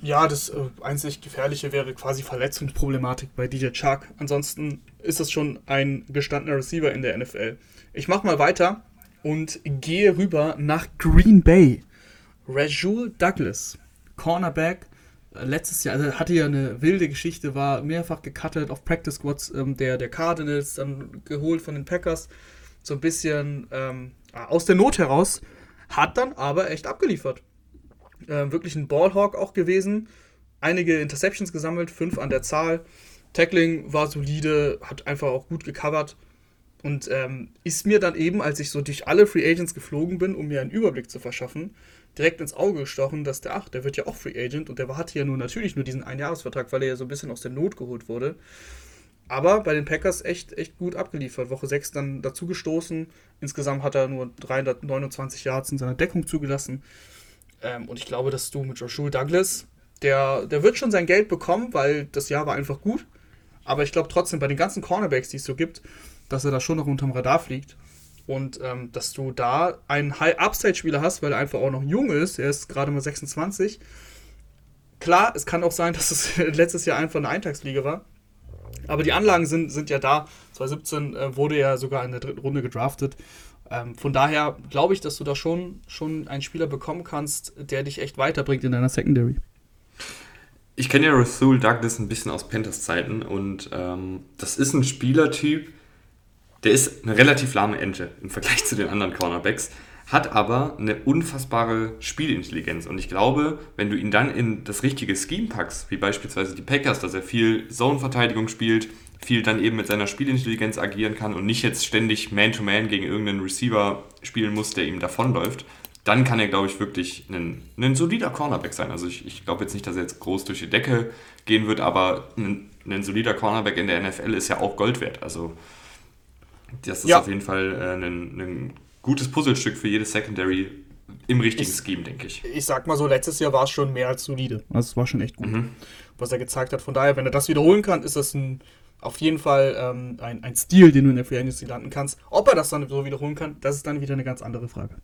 Ja, das äh, einzig Gefährliche wäre quasi Verletzungsproblematik bei DJ Chark. Ansonsten ist das schon ein gestandener Receiver in der NFL. Ich mache mal weiter und gehe rüber nach Green Bay. Rajul Douglas, Cornerback, äh, letztes Jahr, also hatte ja eine wilde Geschichte, war mehrfach gecuttet auf Practice Squads ähm, der, der Cardinals, dann geholt von den Packers, so ein bisschen ähm, aus der Not heraus, hat dann aber echt abgeliefert. Äh, wirklich ein Ballhawk auch gewesen, einige Interceptions gesammelt, fünf an der Zahl. Tackling war solide, hat einfach auch gut gecovert. Und ähm, ist mir dann eben, als ich so durch alle Free Agents geflogen bin, um mir einen Überblick zu verschaffen, direkt ins Auge gestochen, dass der, ach, der wird ja auch Free Agent und der hatte ja nur natürlich nur diesen Einjahresvertrag, weil er ja so ein bisschen aus der Not geholt wurde. Aber bei den Packers echt, echt gut abgeliefert. Woche 6 dann dazu gestoßen. Insgesamt hat er nur 329 Yards in seiner Deckung zugelassen. Ähm, und ich glaube, dass du mit Joshua Douglas, der, der wird schon sein Geld bekommen, weil das Jahr war einfach gut. Aber ich glaube trotzdem, bei den ganzen Cornerbacks, die es so gibt, dass er da schon noch unterm Radar fliegt. Und ähm, dass du da einen High-Upside-Spieler hast, weil er einfach auch noch jung ist. Er ist gerade mal 26. Klar, es kann auch sein, dass es letztes Jahr einfach eine Eintagsfliege war. Aber die Anlagen sind, sind ja da. 2017 äh, wurde er sogar in der dritten Runde gedraftet. Ähm, von daher glaube ich, dass du da schon, schon einen Spieler bekommen kannst, der dich echt weiterbringt in deiner Secondary. Ich kenne ja Rasul Douglas ein bisschen aus Panthers Zeiten und ähm, das ist ein Spielertyp, der ist eine relativ lahme Ente im Vergleich zu den anderen Cornerbacks, hat aber eine unfassbare Spielintelligenz. Und ich glaube, wenn du ihn dann in das richtige Scheme packst, wie beispielsweise die Packers, dass er viel Zone-Verteidigung spielt, viel dann eben mit seiner Spielintelligenz agieren kann und nicht jetzt ständig Man-to-Man -Man gegen irgendeinen Receiver spielen muss, der ihm davonläuft, dann kann er, glaube ich, wirklich ein, ein solider Cornerback sein. Also ich, ich glaube jetzt nicht, dass er jetzt groß durch die Decke gehen wird, aber ein, ein solider Cornerback in der NFL ist ja auch Gold wert. Also das ist ja. auf jeden Fall äh, ein, ein gutes Puzzlestück für jedes Secondary im richtigen ich, Scheme, denke ich. Ich sag mal so, letztes Jahr war es schon mehr als solide. Also es war schon echt gut, mhm. was er gezeigt hat. Von daher, wenn er das wiederholen kann, ist das ein, auf jeden Fall ähm, ein, ein Stil, den du in der Free Agency landen kannst. Ob er das dann so wiederholen kann, das ist dann wieder eine ganz andere Frage.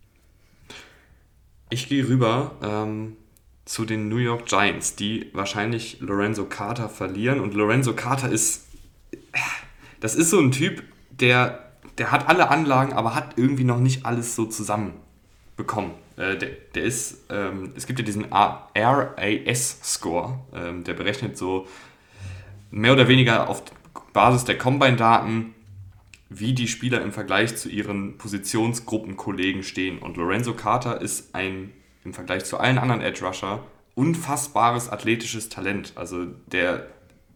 Ich gehe rüber ähm, zu den New York Giants, die wahrscheinlich Lorenzo Carter verlieren. Und Lorenzo Carter ist, das ist so ein Typ, der, der hat alle Anlagen, aber hat irgendwie noch nicht alles so zusammenbekommen. Äh, der, der ist, ähm, es gibt ja diesen RAS-Score, ähm, der berechnet so mehr oder weniger auf Basis der Combine-Daten, wie die Spieler im Vergleich zu ihren Positionsgruppenkollegen stehen. Und Lorenzo Carter ist ein im Vergleich zu allen anderen Edge Rusher unfassbares athletisches Talent. Also der,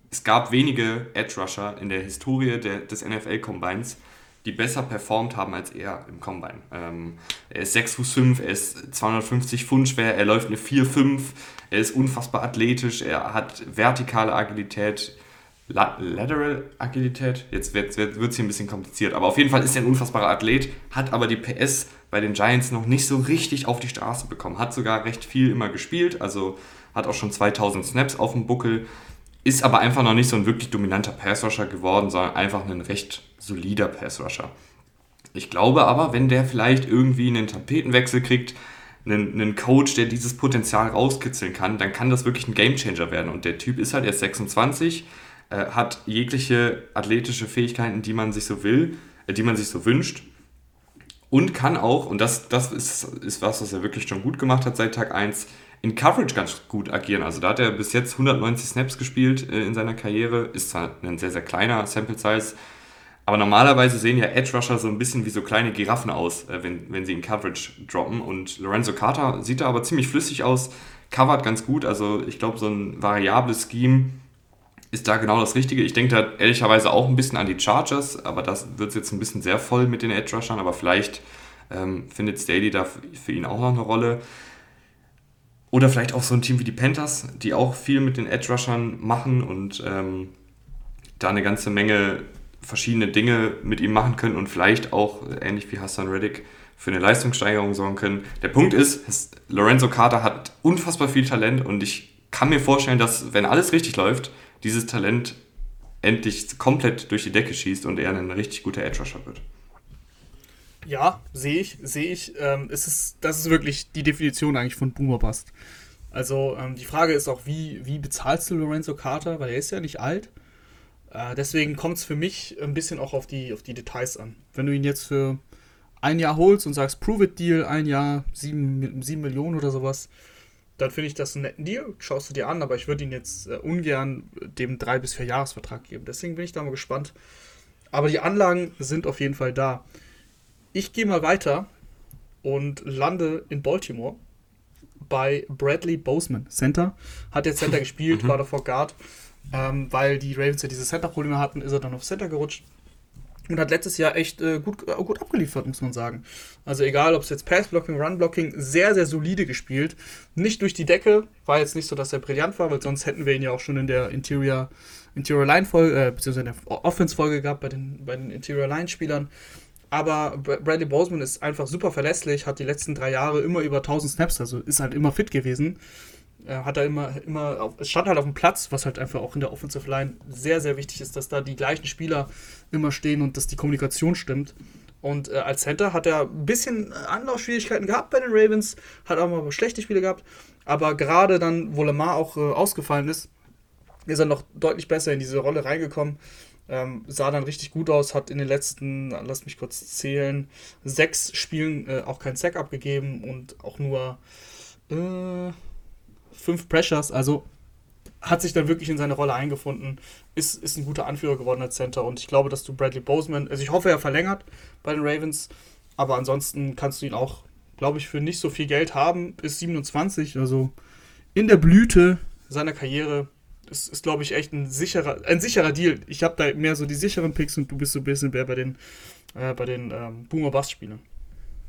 es gab wenige Edge Rusher in der Historie der, des NFL Combines, die besser performt haben als er im Combine. Ähm, er ist 6 Fuß 5, er ist 250 Pfund schwer, er läuft eine 4-5, er ist unfassbar athletisch, er hat vertikale Agilität, Lateral Agilität. Jetzt wird es hier ein bisschen kompliziert, aber auf jeden Fall ist er ein unfassbarer Athlet, hat aber die PS bei den Giants noch nicht so richtig auf die Straße bekommen. Hat sogar recht viel immer gespielt, also hat auch schon 2000 Snaps auf dem Buckel, ist aber einfach noch nicht so ein wirklich dominanter Passrusher geworden, sondern einfach ein recht solider Passrusher. Ich glaube aber, wenn der vielleicht irgendwie einen Tapetenwechsel kriegt, einen, einen Coach, der dieses Potenzial rauskitzeln kann, dann kann das wirklich ein Gamechanger werden. Und der Typ ist halt erst 26, äh, hat jegliche athletische Fähigkeiten, die man sich so will, äh, die man sich so wünscht. Und kann auch, und das, das ist, ist was, was er wirklich schon gut gemacht hat seit Tag 1, in Coverage ganz gut agieren. Also da hat er bis jetzt 190 Snaps gespielt äh, in seiner Karriere. Ist zwar ein sehr, sehr kleiner Sample Size, aber normalerweise sehen ja Edge Rusher so ein bisschen wie so kleine Giraffen aus, äh, wenn, wenn sie in Coverage droppen. Und Lorenzo Carter sieht da aber ziemlich flüssig aus, covert ganz gut. Also ich glaube, so ein variables Scheme ist da genau das Richtige. Ich denke da ehrlicherweise auch ein bisschen an die Chargers, aber das wird jetzt ein bisschen sehr voll mit den Edge Rushern, aber vielleicht ähm, findet Staley da für ihn auch noch eine Rolle. Oder vielleicht auch so ein Team wie die Panthers, die auch viel mit den Edge Rushern machen und ähm, da eine ganze Menge verschiedene Dinge mit ihm machen können und vielleicht auch, ähnlich wie Hassan Reddick, für eine Leistungssteigerung sorgen können. Der Punkt ist, Lorenzo Carter hat unfassbar viel Talent und ich kann mir vorstellen, dass, wenn alles richtig läuft, dieses Talent endlich komplett durch die Decke schießt und er ein richtig guter Edge Rusher wird. Ja, sehe ich, sehe ich. Ähm, es ist, das ist wirklich die Definition eigentlich von Boomer Bust. Also ähm, die Frage ist auch, wie, wie bezahlst du Lorenzo Carter, weil er ist ja nicht alt. Äh, deswegen kommt es für mich ein bisschen auch auf die, auf die Details an. Wenn du ihn jetzt für ein Jahr holst und sagst, Prove It Deal, ein Jahr, sieben, sieben Millionen oder sowas, dann finde ich das einen netten Deal. Schaust du dir an, aber ich würde ihn jetzt äh, ungern dem drei bis vier Jahresvertrag geben. Deswegen bin ich da mal gespannt. Aber die Anlagen sind auf jeden Fall da. Ich gehe mal weiter und lande in Baltimore bei Bradley Boseman. Center. Hat jetzt Center gespielt, mhm. war davor Guard. Ähm, weil die Ravens ja diese Center-Probleme hatten, ist er dann auf Center gerutscht. Und hat letztes Jahr echt äh, gut, äh, gut abgeliefert, muss man sagen. Also egal, ob es jetzt Pass-Blocking, Run-Blocking, sehr, sehr solide gespielt. Nicht durch die Decke, war jetzt nicht so, dass er brillant war, weil sonst hätten wir ihn ja auch schon in der Interior, Interior Line-Folge, äh, beziehungsweise in der Offense-Folge gehabt bei den, bei den Interior Line-Spielern. Aber Bradley Boseman ist einfach super verlässlich, hat die letzten drei Jahre immer über 1000 Snaps, also ist halt immer fit gewesen. Äh, hat er immer, immer auf, es stand halt auf dem Platz, was halt einfach auch in der Offensive Line sehr, sehr wichtig ist, dass da die gleichen Spieler immer stehen und dass die Kommunikation stimmt. Und äh, als Center hat er ein bisschen Anlaufschwierigkeiten gehabt bei den Ravens, hat auch mal schlechte Spiele gehabt, aber gerade dann, wo Lamar auch äh, ausgefallen ist, ist er noch deutlich besser in diese Rolle reingekommen. Ähm, sah dann richtig gut aus, hat in den letzten, lass mich kurz zählen, sechs Spielen äh, auch kein Sack abgegeben und auch nur äh, fünf Pressures. Also hat sich dann wirklich in seine Rolle eingefunden, ist, ist ein guter Anführer geworden als Center und ich glaube, dass du Bradley Boseman, also ich hoffe, er verlängert bei den Ravens, aber ansonsten kannst du ihn auch, glaube ich, für nicht so viel Geld haben, ist 27, also in der Blüte seiner Karriere Das ist, glaube ich, echt ein sicherer, ein sicherer Deal. Ich habe da mehr so die sicheren Picks und du bist so ein bisschen mehr bei den, äh, bei den ähm, Boomer-Bass-Spielern.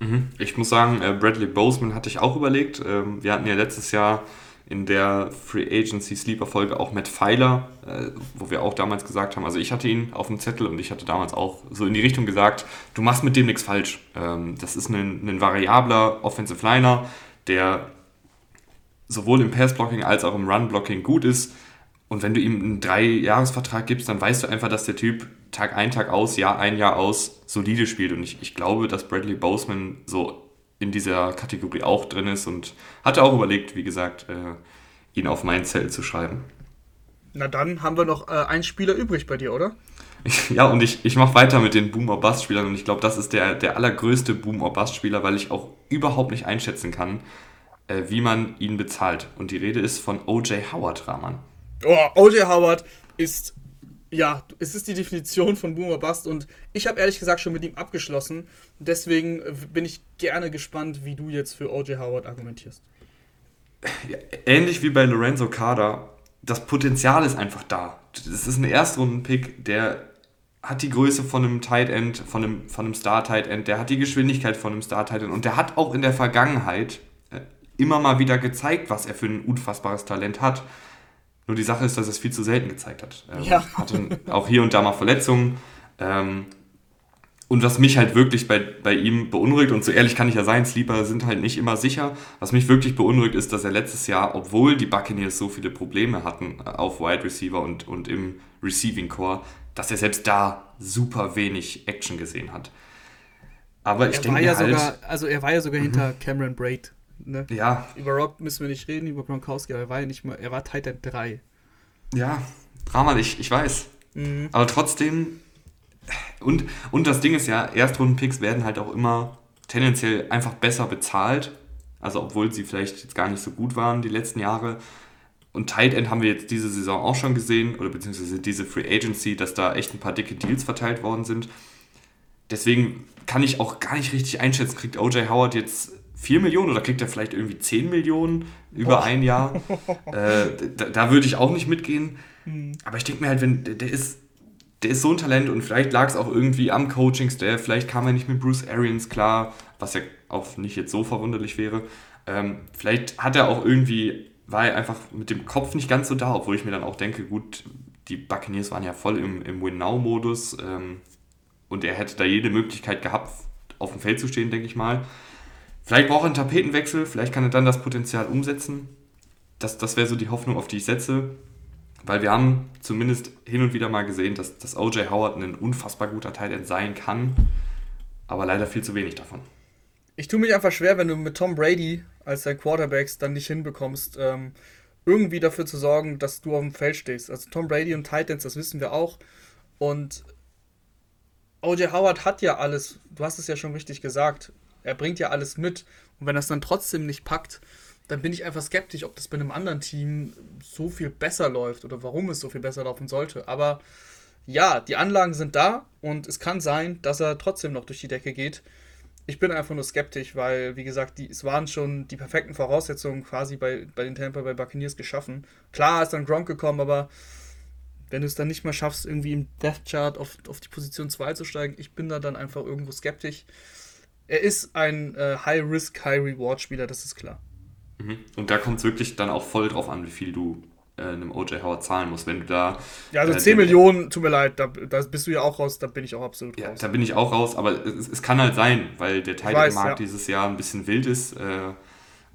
Mhm. Ich muss sagen, äh, Bradley Boseman hatte ich auch überlegt. Ähm, wir hatten ja letztes Jahr in der Free Agency Sleeper Folge auch Matt Pfeiler, äh, wo wir auch damals gesagt haben, also ich hatte ihn auf dem Zettel und ich hatte damals auch so in die Richtung gesagt, du machst mit dem nichts falsch. Ähm, das ist ein, ein variabler Offensive Liner, der sowohl im Pass-Blocking als auch im Run-Blocking gut ist. Und wenn du ihm einen Drei-Jahres-Vertrag gibst, dann weißt du einfach, dass der Typ Tag ein, Tag aus, Jahr ein, Jahr aus solide spielt. Und ich, ich glaube, dass Bradley Boseman so in dieser Kategorie auch drin ist und hatte auch überlegt, wie gesagt, äh, ihn auf mein Zelt zu schreiben. Na dann haben wir noch äh, einen Spieler übrig bei dir, oder? Ja, und ich, ich mache weiter mit den Boom-or-Bust-Spielern und ich glaube, das ist der, der allergrößte Boom-or-Bust-Spieler, weil ich auch überhaupt nicht einschätzen kann, äh, wie man ihn bezahlt. Und die Rede ist von O.J. Howard, Rahman. Oh, O.J. Howard ist ja, es ist die Definition von Boomer Bust und ich habe ehrlich gesagt schon mit ihm abgeschlossen. Deswegen äh, bin ich gerne gespannt, wie du jetzt für O.J. Howard argumentierst. Ja, ähnlich wie bei Lorenzo Carter, das Potenzial ist einfach da. Das ist ein Erstrunden-Pick, der hat die Größe von einem Tight End, von einem, von einem Star-Tight End, der hat die Geschwindigkeit von einem Star-Tight End und der hat auch in der Vergangenheit äh, immer mal wieder gezeigt, was er für ein unfassbares Talent hat. Nur die Sache ist, dass er es viel zu selten gezeigt hat. Ähm, ja. Hatte auch hier und da mal Verletzungen. Ähm, und was mich halt wirklich bei, bei ihm beunruhigt, und so ehrlich kann ich ja sein, Sleeper sind halt nicht immer sicher. Was mich wirklich beunruhigt, ist, dass er letztes Jahr, obwohl die Buccaneers so viele Probleme hatten äh, auf Wide Receiver und, und im Receiving Core, dass er selbst da super wenig Action gesehen hat. Aber ich denke ja halt, sogar, also er war ja sogar mhm. hinter Cameron Braid Ne? Ja. Über Rob müssen wir nicht reden, über Gronkowski, aber er war ja nicht mal, er war Titan 3. Ja, Drama, ich, ich weiß. Mhm. Aber trotzdem, und, und das Ding ist ja, Erstrunden-Picks werden halt auch immer tendenziell einfach besser bezahlt. Also obwohl sie vielleicht jetzt gar nicht so gut waren die letzten Jahre. Und Tight End haben wir jetzt diese Saison auch schon gesehen, oder beziehungsweise diese Free Agency, dass da echt ein paar dicke Deals verteilt worden sind. Deswegen kann ich auch gar nicht richtig einschätzen, kriegt OJ Howard jetzt 4 Millionen oder kriegt er vielleicht irgendwie 10 Millionen über oh. ein Jahr? äh, da, da, würde ich auch nicht mitgehen. Hm. Aber ich denke mir halt, wenn der, der, ist, der ist so ein Talent und vielleicht lag es auch irgendwie am Coaching-Staff, vielleicht kam er nicht mit Bruce Arians klar, was ja auch nicht jetzt so verwunderlich wäre. Ähm, vielleicht hat er auch irgendwie, war er einfach mit dem Kopf nicht ganz so da, obwohl ich mir dann auch denke, gut, die Buccaneers waren ja voll im, im Win-Now-Modus ähm, und er hätte da jede Möglichkeit gehabt, auf dem Feld zu stehen, denke ich mal. Vielleicht braucht er einen Tapetenwechsel, vielleicht kann er dann das Potenzial umsetzen. Das, das wäre so die Hoffnung, auf die ich setze. Weil wir haben zumindest hin und wieder mal gesehen, dass, dass OJ Howard ein unfassbar guter Teil sein kann, aber leider viel zu wenig davon. Ich tue mich einfach schwer, wenn du mit Tom Brady als dein Quarterbacks dann nicht hinbekommst, ähm, irgendwie dafür zu sorgen, dass du auf dem Feld stehst. Also Tom Brady und Titans, das wissen wir auch. Und OJ Howard hat ja alles, du hast es ja schon richtig gesagt, er bringt ja alles mit. Und wenn es dann trotzdem nicht packt, dann bin ich einfach skeptisch, ob das bei einem anderen Team so viel besser läuft oder warum es so viel besser laufen sollte. Aber ja, die Anlagen sind da und es kann sein, dass er trotzdem noch durch die Decke geht. Ich bin einfach nur skeptisch, weil, wie gesagt, die, es waren schon die perfekten Voraussetzungen quasi bei, bei den Tampa Bay Buccaneers geschaffen. Klar ist dann Gronk gekommen, aber wenn du es dann nicht mal schaffst, irgendwie im Death Chart auf, auf die Position 2 zu steigen, ich bin da dann einfach irgendwo skeptisch er ist ein äh, High-Risk, High-Reward-Spieler, das ist klar. Mhm. Und da kommt es wirklich dann auch voll drauf an, wie viel du äh, einem OJ Howard zahlen musst. Wenn du da. Ja, also äh, 10 Millionen, tut mir leid, da, da, bist du ja auch raus, da bin ich auch absolut ja, raus. Da bin ich auch raus, aber es, es kann halt sein, weil der Titan-Markt ja. dieses Jahr ein bisschen wild ist äh,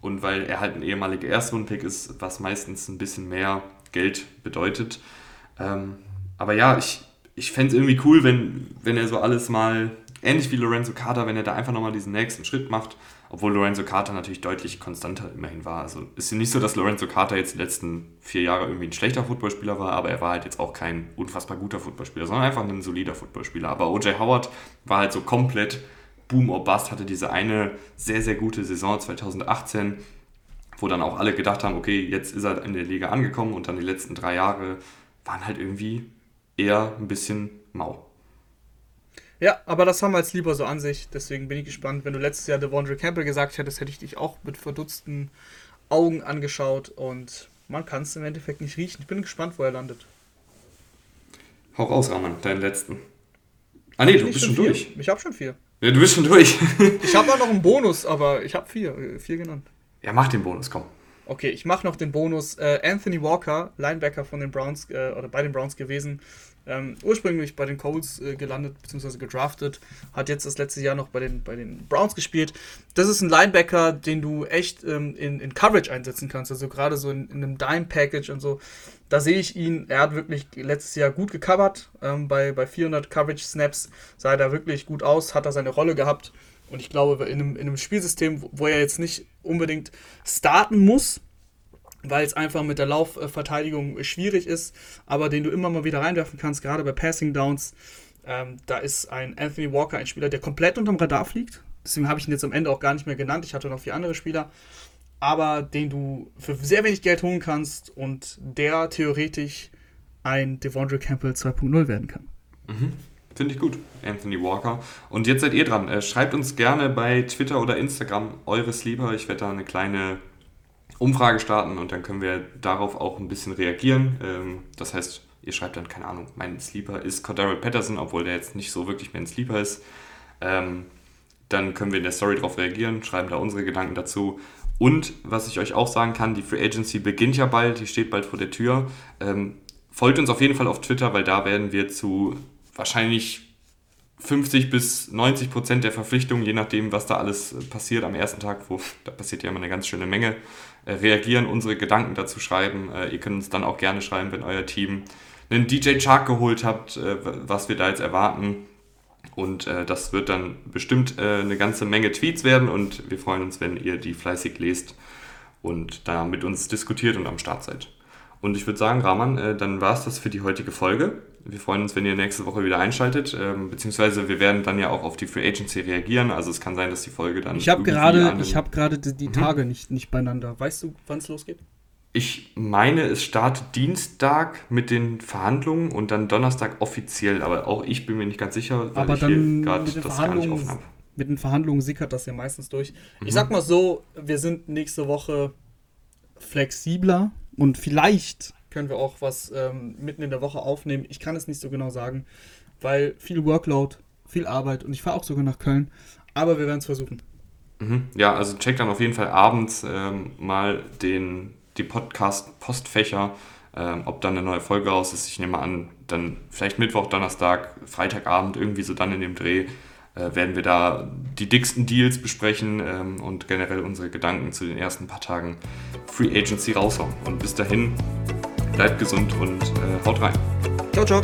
und weil er halt ein ehemaliger Erstrunden-Pick ist, was meistens ein bisschen mehr Geld bedeutet. Ähm, aber ja, ich, ich fände es irgendwie cool, wenn, wenn er so alles mal ähnlich wie Lorenzo Carter, wenn er da einfach nochmal diesen nächsten Schritt macht, obwohl Lorenzo Carter natürlich deutlich konstanter immerhin war. Also ist ja nicht so, dass Lorenzo Carter jetzt die letzten vier Jahre irgendwie ein schlechter Footballspieler war, aber er war halt jetzt auch kein unfassbar guter Footballspieler, sondern einfach ein solider Footballspieler. Aber OJ Howard war halt so komplett Boom or Bust, hatte diese eine sehr, sehr gute Saison 2018, wo dann auch alle gedacht haben, okay, jetzt ist er in der Liga angekommen und dann die letzten drei Jahre waren halt irgendwie eher ein bisschen mau. Ja, aber das haben wir jetzt lieber so an sich. Deswegen bin ich gespannt. Wenn du letztes Jahr Devondre Campbell gesagt hättest, hätte ich dich auch mit verdutzten Augen angeschaut. Und man kann es im Endeffekt nicht riechen. Ich bin gespannt, wo er landet. Hau raus, Rahman, deinen letzten. Ah nee, du bist schon vier? durch. Ich habe schon vier. Ja, du bist schon durch. ich habe auch noch einen Bonus, aber ich habe vier, äh, vier genannt. Ja, mach den Bonus, komm. Okay, ich mache noch den Bonus. Äh, Anthony Walker, Linebacker von den Browns äh, oder bei den Browns gewesen, ähm, ursprünglich bei den Colts äh, gelandet bzw. gedraftet, hat jetzt das letzte Jahr noch bei den, bei den Browns gespielt. Das ist ein Linebacker, den du echt ähm, in, in Coverage einsetzen kannst, also gerade so in, in einem Dime-Package und so. Da sehe ich ihn, er hat wirklich letztes Jahr gut gecovert. Ähm, bei, bei 400 Coverage-Snaps sah er da wirklich gut aus, hat er seine Rolle gehabt. Und ich glaube, in einem, in einem Spielsystem, wo er jetzt nicht unbedingt starten muss, weil es einfach mit der Laufverteidigung schwierig ist, aber den du immer mal wieder reinwerfen kannst, gerade bei Passing Downs. Ähm, da ist ein Anthony Walker ein Spieler, der komplett unterm Radar fliegt. Deswegen habe ich ihn jetzt am Ende auch gar nicht mehr genannt. Ich hatte noch vier andere Spieler. Aber den du für sehr wenig Geld holen kannst und der theoretisch ein Devondre Campbell 2.0 werden kann. Mhm. Finde ich gut, Anthony Walker. Und jetzt seid ihr dran. Äh, schreibt uns gerne bei Twitter oder Instagram eure Sleeper. Ich werde da eine kleine Umfrage starten und dann können wir darauf auch ein bisschen reagieren. Ähm, das heißt, ihr schreibt dann, keine Ahnung, mein Sleeper ist Cordero Patterson, obwohl der jetzt nicht so wirklich mein Sleeper ist. Ähm, dann können wir in der Story darauf reagieren, schreiben da unsere Gedanken dazu. Und was ich euch auch sagen kann, die Free Agency beginnt ja bald, die steht bald vor der Tür. Ähm, folgt uns auf jeden Fall auf Twitter, weil da werden wir zu wahrscheinlich 50 bis 90 Prozent der Verpflichtungen, je nachdem, was da alles passiert am ersten Tag, wo da passiert ja immer eine ganz schöne Menge, reagieren, unsere Gedanken dazu schreiben. Äh, ihr könnt uns dann auch gerne schreiben, wenn euer Team einen DJ Chark geholt habt, äh, was wir da jetzt erwarten. Und äh, das wird dann bestimmt äh, eine ganze Menge Tweets werden und wir freuen uns, wenn ihr die fleißig lest und da mit uns diskutiert und am Start seid. Und ich würde sagen, Rahman, äh, dann war es das für die heutige Folge. Wir freuen uns, wenn ihr nächste Woche wieder einschaltet, ähm, beziehungsweise wir werden dann ja auch auf die Free Agency reagieren. Also es kann sein, dass die Folge dann. Ich habe gerade, ich habe gerade die, die mhm. Tage nicht, nicht beieinander. Weißt du, wann es losgeht? Ich meine, es startet Dienstag mit den Verhandlungen und dann Donnerstag offiziell, aber auch ich bin mir nicht ganz sicher, weil aber ich hier gerade das gar nicht offen habe. Mit den Verhandlungen sickert das ja meistens durch. Mhm. Ich sag mal so, wir sind nächste Woche flexibler und vielleicht können wir auch was ähm, mitten in der Woche aufnehmen. Ich kann es nicht so genau sagen, weil viel Workload, viel Arbeit und ich fahre auch sogar nach Köln. Aber wir werden es versuchen. Mhm. Ja, also check dann auf jeden Fall abends ähm, mal den, die Podcast-Postfächer, ähm, ob dann eine neue Folge raus ist. Ich nehme an, dann vielleicht Mittwoch, Donnerstag, Freitagabend, irgendwie so dann in dem Dreh äh, werden wir da die dicksten Deals besprechen ähm, und generell unsere Gedanken zu den ersten paar Tagen Free Agency raushauen. Und bis dahin, bleibt gesund und äh, haut rein. Ciao, ciao.